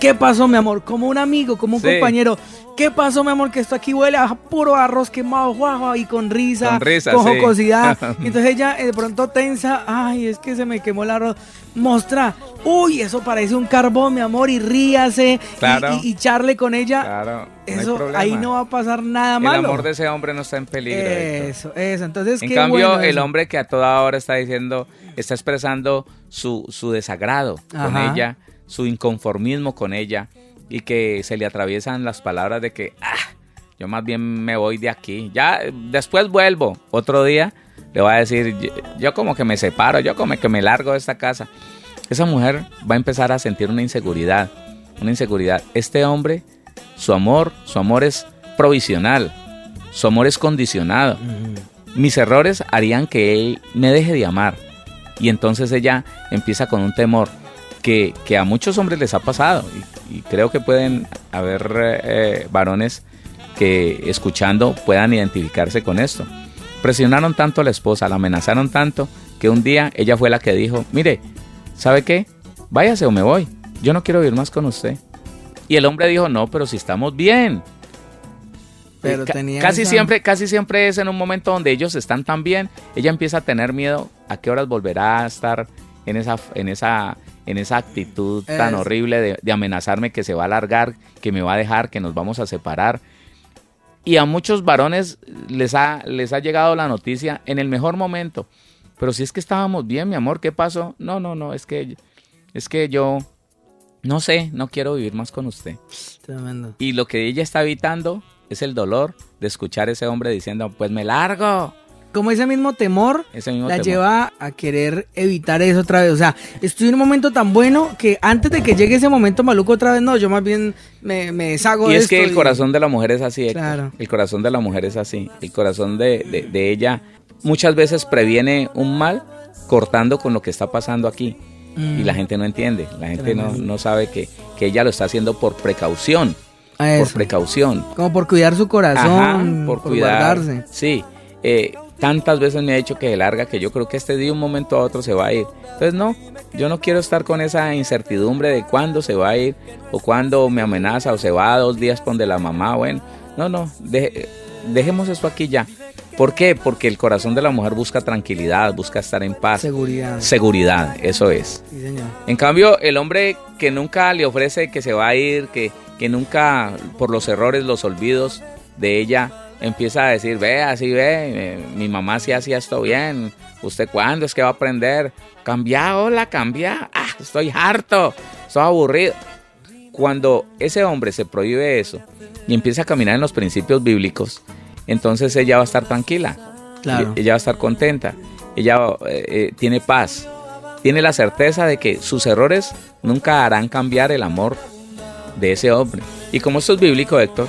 ¿Qué pasó, mi amor? Como un amigo, como un Sí. compañero. ¿Qué pasó, mi amor? Que esto aquí huele a puro arroz quemado, guau, y con risa, Con risa, con sí. jocosidad. Y entonces ella eh, de pronto tensa, ay, es que se me quemó el arroz. Mostra, uy, eso parece un carbón, mi amor, y ríase, y- Claro. y, y charle con ella. Claro, no eso, ahí no va a pasar nada El malo. amor de ese hombre no está en peligro. Héctor. Eso, eso. Entonces, En qué cambio, bueno el hombre que a toda hora está diciendo, está expresando su, su desagrado con ella, su inconformismo con ella, y que se le atraviesan las palabras de que, ah, yo más bien me voy de aquí. Ya, después vuelvo. Otro día le va a decir, yo, yo como que me separo, yo como que me largo de esta casa. Esa mujer va a empezar a sentir una inseguridad, una inseguridad. Este hombre, su amor, su amor es provisional, su amor es condicionado mis errores harían que él me deje de amar. Y entonces ella empieza con un temor que, que a muchos hombres les ha pasado. Y, y creo que pueden haber eh, varones que escuchando puedan identificarse con esto. Presionaron tanto a la esposa, la amenazaron tanto, que un día ella fue la que dijo, mire, ¿sabe qué? Váyase o me voy. Yo no quiero vivir más con usted. Y el hombre dijo, no, pero si estamos bien. Pero Ca- tenía casi esa- siempre, casi siempre es en un momento donde ellos están tan bien, ella empieza a tener miedo a qué horas volverá a estar en esa, en esa, en esa actitud tan horrible de, de amenazarme que se va a alargar, que me va a dejar, que nos vamos a separar. Y a muchos varones les ha, les ha llegado la noticia en el mejor momento. Pero si es que estábamos bien, mi amor, ¿qué pasó? No, no, no, es que, es que yo, no sé, no quiero vivir más con usted. Tremendo. Y lo que ella está evitando es el dolor de escuchar a ese hombre diciendo, pues me largo. Como ese mismo temor Ese mismo la temor. lleva a querer evitar eso otra vez. O sea, estoy en un momento tan bueno que antes de que llegue ese momento maluco otra vez, no, yo más bien me, me deshago Y de es que el corazón de la mujer es así, Héctor. Claro. El corazón de la mujer es así. El corazón de, de- de ella muchas veces previene un mal cortando con lo que está pasando aquí. y la Mm. gente no entiende, la gente no, no sabe que, que ella lo está haciendo por precaución, por precaución. Como por cuidar su corazón, Ajá, por, por, cuidar. guardarse. Sí, eh, tantas veces me ha dicho que se larga que yo creo que este de un momento a otro se va a ir. Entonces no, yo no quiero estar con esa incertidumbre de cuándo se va a ir o cuándo me amenaza o se va dos días con de la mamá. Bueno, no, no, deje- dejemos esto aquí ya. ¿Por qué? Porque el corazón de la mujer busca tranquilidad, busca estar en paz. Seguridad. Seguridad, eso es. Sí, señor. En cambio, el hombre que nunca le ofrece que se va a ir, que, que nunca por los errores, los olvidos de ella, empieza a decir, ve, así ve, eh, mi mamá sí hacía esto bien, ¿usted cuándo es que va a aprender? Cambia, hola, cambia, ah, estoy harto, estoy aburrido. Cuando ese hombre se prohíbe eso y empieza a caminar en los principios bíblicos, entonces ella va a estar tranquila, Claro. ella va a estar contenta, ella eh, eh, tiene paz, tiene la certeza de que sus errores nunca harán cambiar el amor de ese hombre. Y como esto es bíblico, Héctor,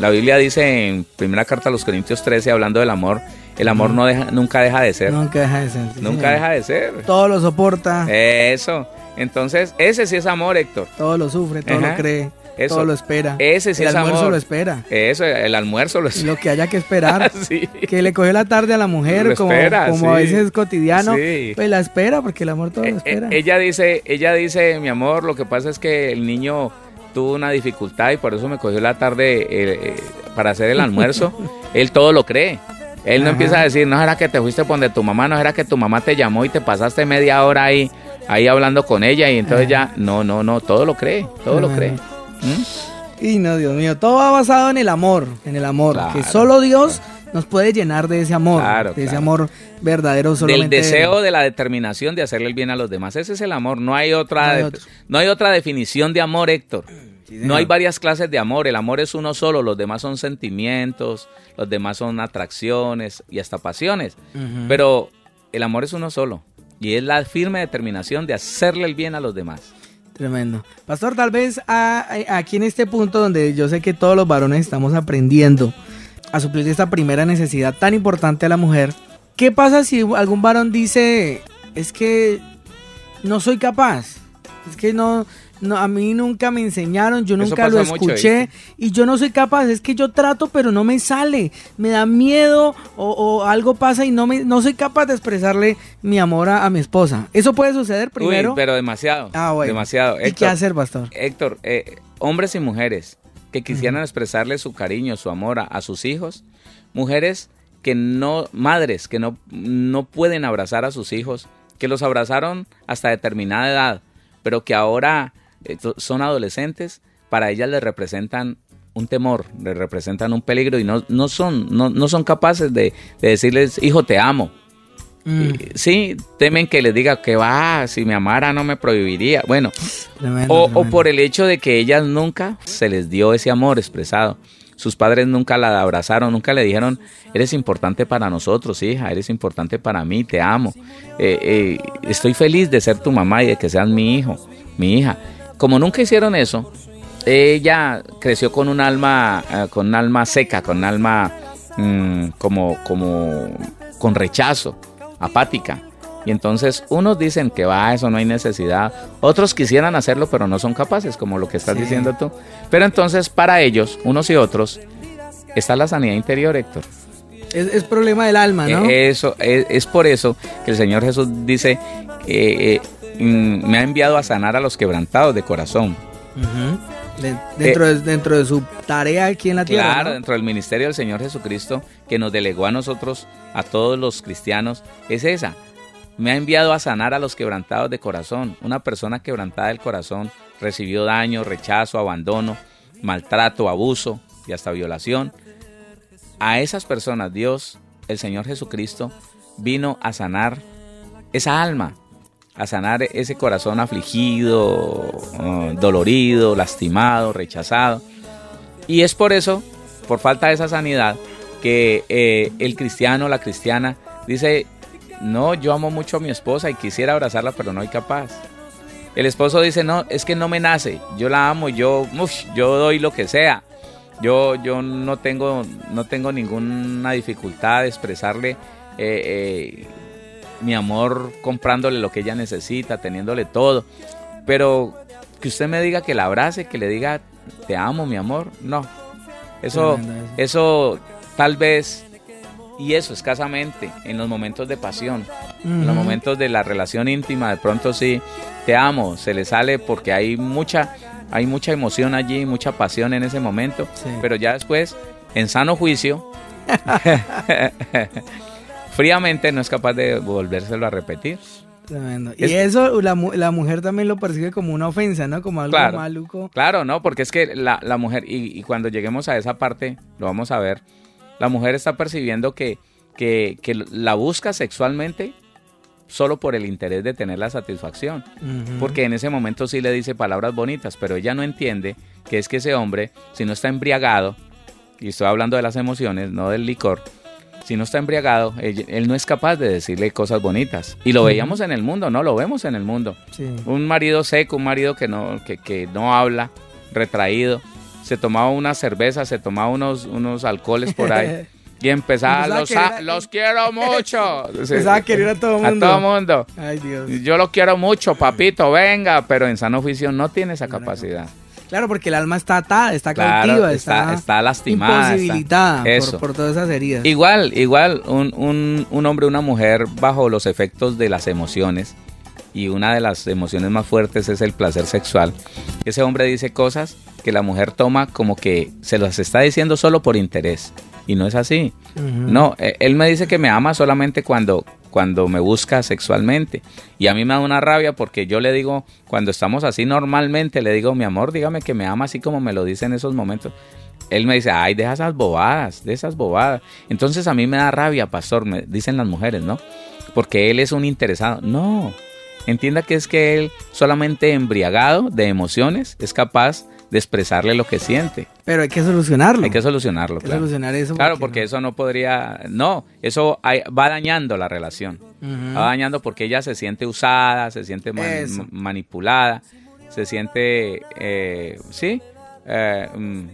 la Biblia dice en primera carta a los Corintios 13, hablando del amor, el amor no deja, nunca deja de ser. Nunca deja de ser. sí, nunca señor. deja de ser. Todo lo soporta, Eso. Entonces, ese sí es amor, Héctor. todo lo sufre, todo Ajá. lo cree, Eso. todo lo espera. Ese sí el es almuerzo amor. lo espera. Eso, el almuerzo lo es. Lo que haya que esperar. Sí. Que le cogió la tarde a la mujer, Lo como, espera, como a veces es cotidiano, Sí. pues la espera, porque el amor todo Eh, lo eh, espera. ella dice, ella dice, mi amor, lo que pasa es que el niño tuvo una dificultad y por eso me cogió la tarde eh, eh, para hacer el almuerzo. Él todo lo cree. Él no Ajá. empieza a decir, no era que te fuiste por donde tu mamá, no era que tu mamá te llamó y te pasaste media hora ahí, ahí hablando con ella y entonces ya, no, no, no, todo lo cree, todo lo cree. ¿Mm? Y no, Dios mío, todo va basado en el amor, en el amor, Claro, que solo Dios nos puede llenar de ese amor, Claro, de ese amor verdadero Del solamente. deseo, de la determinación de hacerle el bien a los demás. Ese es el amor. No hay otra, No hay de- otro. no hay otra definición de amor, Héctor. Sí, No hay varias clases de amor, el amor es uno solo, los demás son sentimientos, los demás son atracciones y hasta pasiones, pero el amor es uno solo y es la firme determinación de hacerle el bien a los demás. Tremendo. Pastor, tal vez a- a- aquí en este punto donde yo sé que todos los varones estamos aprendiendo a suplir esta primera necesidad tan importante a la mujer, ¿qué pasa si algún varón dice, es que no soy capaz? Es que no, no a mí nunca me enseñaron, yo nunca lo mucho, escuché y yo no soy capaz, es que yo trato pero no me sale, me da miedo o, o algo pasa y no, me, no soy capaz de expresarle mi amor a, a mi esposa. ¿Eso puede suceder primero? Uy, pero demasiado, Ah, bueno. demasiado. ¿Y qué hacer, pastor? Héctor, eh, hombres y mujeres que quisieran expresarle su cariño, su amor a, a sus hijos, mujeres que no, madres que no, no pueden abrazar a sus hijos, que los abrazaron hasta determinada edad, pero que ahora eh, son adolescentes, para ellas les representan un temor, les representan un peligro y no, no, son, no, no son capaces de, de decirles, hijo, te amo. Mm, sí, temen que les diga que va, si me amara no me prohibiría. Bueno, tremendo, o, por el hecho de que ellas nunca se les dio ese amor expresado. Sus padres nunca la abrazaron, nunca le dijeron, eres importante para nosotros, hija, eres importante para mí, te amo. Eh, eh, estoy feliz de ser tu mamá y de que seas mi hijo, mi hija. Como nunca hicieron eso, ella creció con un alma, eh, con un alma seca, con un alma mm, como, como con rechazo, apática. Y entonces unos dicen que va, eso no hay necesidad. Otros quisieran hacerlo, pero no son capaces, como lo que estás Sí. diciendo tú. Pero entonces para ellos, unos y otros, está la sanidad interior, Héctor. Es, es problema del alma, ¿no? Eh, Eso, es, es por eso que el Señor Jesús dice, eh, eh, mm, me ha enviado a sanar a los quebrantados de corazón. Dentro, de, dentro de su tarea aquí en la tierra. Eh, Claro, ¿no? dentro del ministerio del Señor Jesucristo que nos delegó a nosotros, a todos los cristianos, es esa. Me ha enviado a sanar a los quebrantados de corazón. Una persona quebrantada del corazón recibió daño, rechazo, abandono, maltrato, abuso y hasta violación. A esas personas Dios, el Señor Jesucristo, vino a sanar esa alma, a sanar ese corazón afligido, eh, dolorido, lastimado, rechazado. Y es por eso, por falta de esa sanidad, que eh, el cristiano, la cristiana, dice, no, yo amo mucho a mi esposa y quisiera abrazarla, pero no hay capaz. El esposo dice, no, es que no me nace, yo la amo, yo, yo doy lo que sea. Yo, yo no tengo, no tengo ninguna dificultad de expresarle eh, mi amor comprándole lo que ella necesita, teniéndole todo. Pero que usted me diga que la abrace, que le diga te amo, mi amor, no. Eso, eso tal vez, y eso escasamente, en los momentos de pasión, en los momentos de la relación íntima, de pronto sí, te amo, se le sale porque hay mucha, hay mucha emoción allí, mucha pasión en ese momento, pero ya después, en sano juicio, fríamente no es capaz de volvérselo a repetir. Tremendo. Y eso la, la, mujer también lo percibe como una ofensa, ¿no? Como algo maluco. Claro, no, porque es que la, la mujer, y, cuando lleguemos a esa parte, lo vamos a ver, la mujer está percibiendo que, que, que la busca sexualmente solo por el interés de tener la satisfacción. Porque en ese momento sí le dice palabras bonitas, pero ella no entiende que es que ese hombre, si no está embriagado, y estoy hablando de las emociones, no del licor, si no está embriagado, él, no es capaz de decirle cosas bonitas. Y lo veíamos en el mundo, ¿no? Lo vemos en el mundo. Un marido seco, un marido que no, que, que no habla, retraído, se tomaba una cerveza, se tomaba unos, unos alcoholes por ahí. Y empezaba, los, los quiero mucho. Empezaba a querer a todo mundo. A todo mundo. Ay, Dios. Yo lo quiero mucho, papito, venga. Pero en sano oficio no tiene esa capacidad. Claro, porque el alma está atada, está cautiva, está, está, lastimada. Imposibilitada Por, todas esas heridas. Igual, igual, un, un, un hombre, una mujer bajo los efectos de las emociones, y una de las emociones más fuertes es el placer sexual. Ese hombre dice cosas que la mujer toma como que se las está diciendo solo por interés. Y no es así. No, e, él me dice que me ama solamente cuando, cuando me busca sexualmente. Y a mí me da una rabia porque yo le digo, cuando estamos así normalmente, le digo, mi amor, dígame que me ama así como me lo dice en esos momentos. Él me dice, ay, deja esas bobadas, de esas bobadas. Entonces a mí me da rabia, pastor, me dicen las mujeres, ¿no? Porque él es un interesado. No, entienda que es que él solamente embriagado de emociones es capaz de expresarle lo que siente. Pero hay que solucionarlo. Hay que solucionarlo, claro. solucionar eso. Claro, porque, no. eso no podría, no, eso va dañando la relación. Va dañando porque ella se siente usada, se siente manipulada, se siente, eh, sí, eh, mm,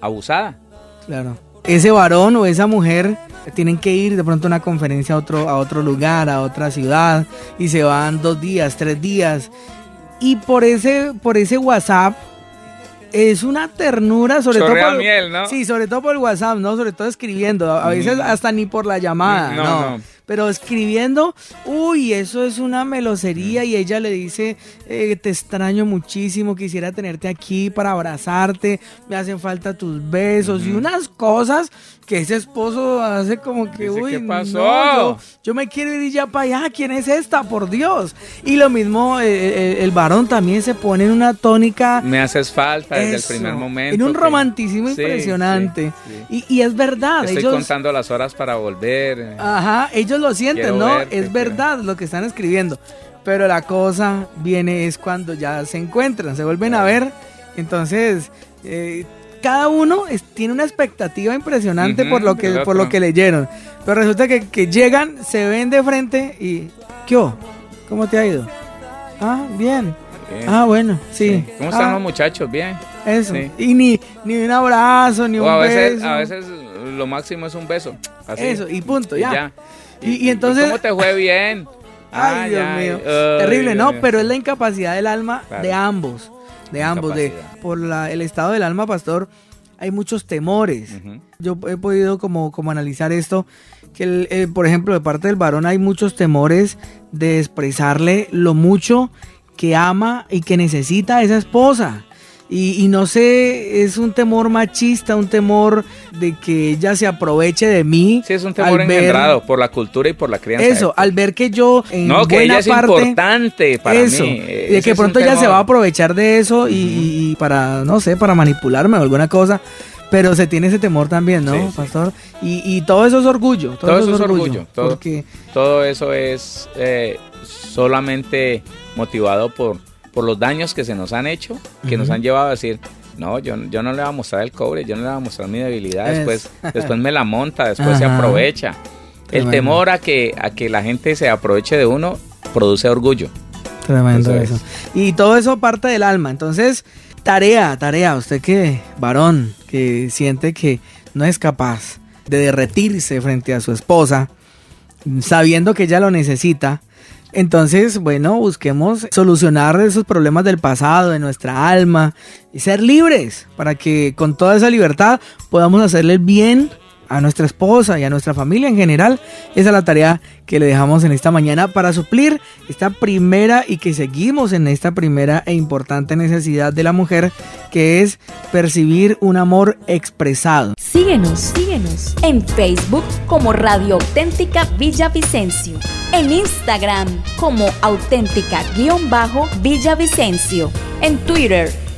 abusada. Claro. Ese varón o esa mujer tienen que ir de pronto a una conferencia a otro, a otro lugar, a otra ciudad, y se van dos días, tres días. Y por ese, por ese WhatsApp es una ternura, sobre todo por, miel, ¿no? Sí, sobre todo por el WhatsApp, ¿no? Sobre todo escribiendo, a veces mm. hasta ni por la llamada, no pero escribiendo, uy, eso es una melosería y ella le dice, eh, te extraño muchísimo, quisiera tenerte aquí para abrazarte, me hacen falta tus besos y unas cosas que ese esposo hace como que, uy, ¿qué pasó? yo, me quiero ir ya para allá, ¿quién es esta? Por Dios. Y lo mismo, eh, eh, el varón también se pone en una tónica. Me haces falta desde el primer momento. En un romanticismo impresionante. y, es verdad. Estoy contando las horas para volver. Ajá, ellos lo sienten, ¿no? es verdad lo que están escribiendo. Pero la cosa viene es cuando ya se encuentran, se vuelven a ver. Entonces, eh, cada uno tiene una expectativa impresionante por lo que por lo que leyeron. Pero resulta que, llegan, se ven de frente y ¿qué? ¿Cómo te ha ido? Ah, bien. Ah, bueno, sí. ¿Cómo están ah. los muchachos? Bien. Eso. Y ni, ni un abrazo, ni un a veces, beso. A veces lo máximo es un beso. Eso, y punto, ya. Y, entonces... ¿Cómo te fue bien? Ay, Dios mío. Terrible, ¿no? Pero es la incapacidad del alma de ambos. De ambos. De, por la, el estado del alma, pastor, hay muchos temores. Yo he podido como, como analizar esto. Que, por ejemplo, de parte del varón hay muchos temores de expresarle lo mucho que ama y que necesita a esa esposa. Y, no sé, es un temor machista, un temor de que ella se aproveche de mí. Sí, es un temor engendrado por la cultura y por la crianza. Eso, al ver que yo en no, que ella es importante para eso, mí. de que pronto ella se va a aprovechar de eso y, para, no sé, para manipularme o alguna cosa. Pero se tiene ese temor también, ¿no, pastor? Y, todo eso es orgullo. Todo, eso es orgullo. todo, porque... todo eso es eh, solamente motivado por por los daños que se nos han hecho, que nos han llevado a decir, no, yo, yo no le voy a mostrar el cobre, yo no le voy a mostrar mi debilidad, después, después me la monta, después se aprovecha. El temor a que, a que la gente se aproveche de uno produce orgullo. Tremendo eso. Y todo eso parte del alma. Entonces, tarea, tarea, usted que, varón, que siente que no es capaz de derretirse frente a su esposa, sabiendo que ella lo necesita. Entonces, bueno, busquemos solucionar esos problemas del pasado, de nuestra alma, y ser libres para que con toda esa libertad podamos hacerle bien a nuestra esposa y a nuestra familia en general. Esa es la tarea que le dejamos en esta mañana para suplir esta primera y que seguimos en esta primera e importante necesidad de la mujer que es percibir un amor expresado. Síguenos, síguenos en Facebook como Radio Auténtica Villavicencio, en Instagram como auténtica-villavicencio, en Twitter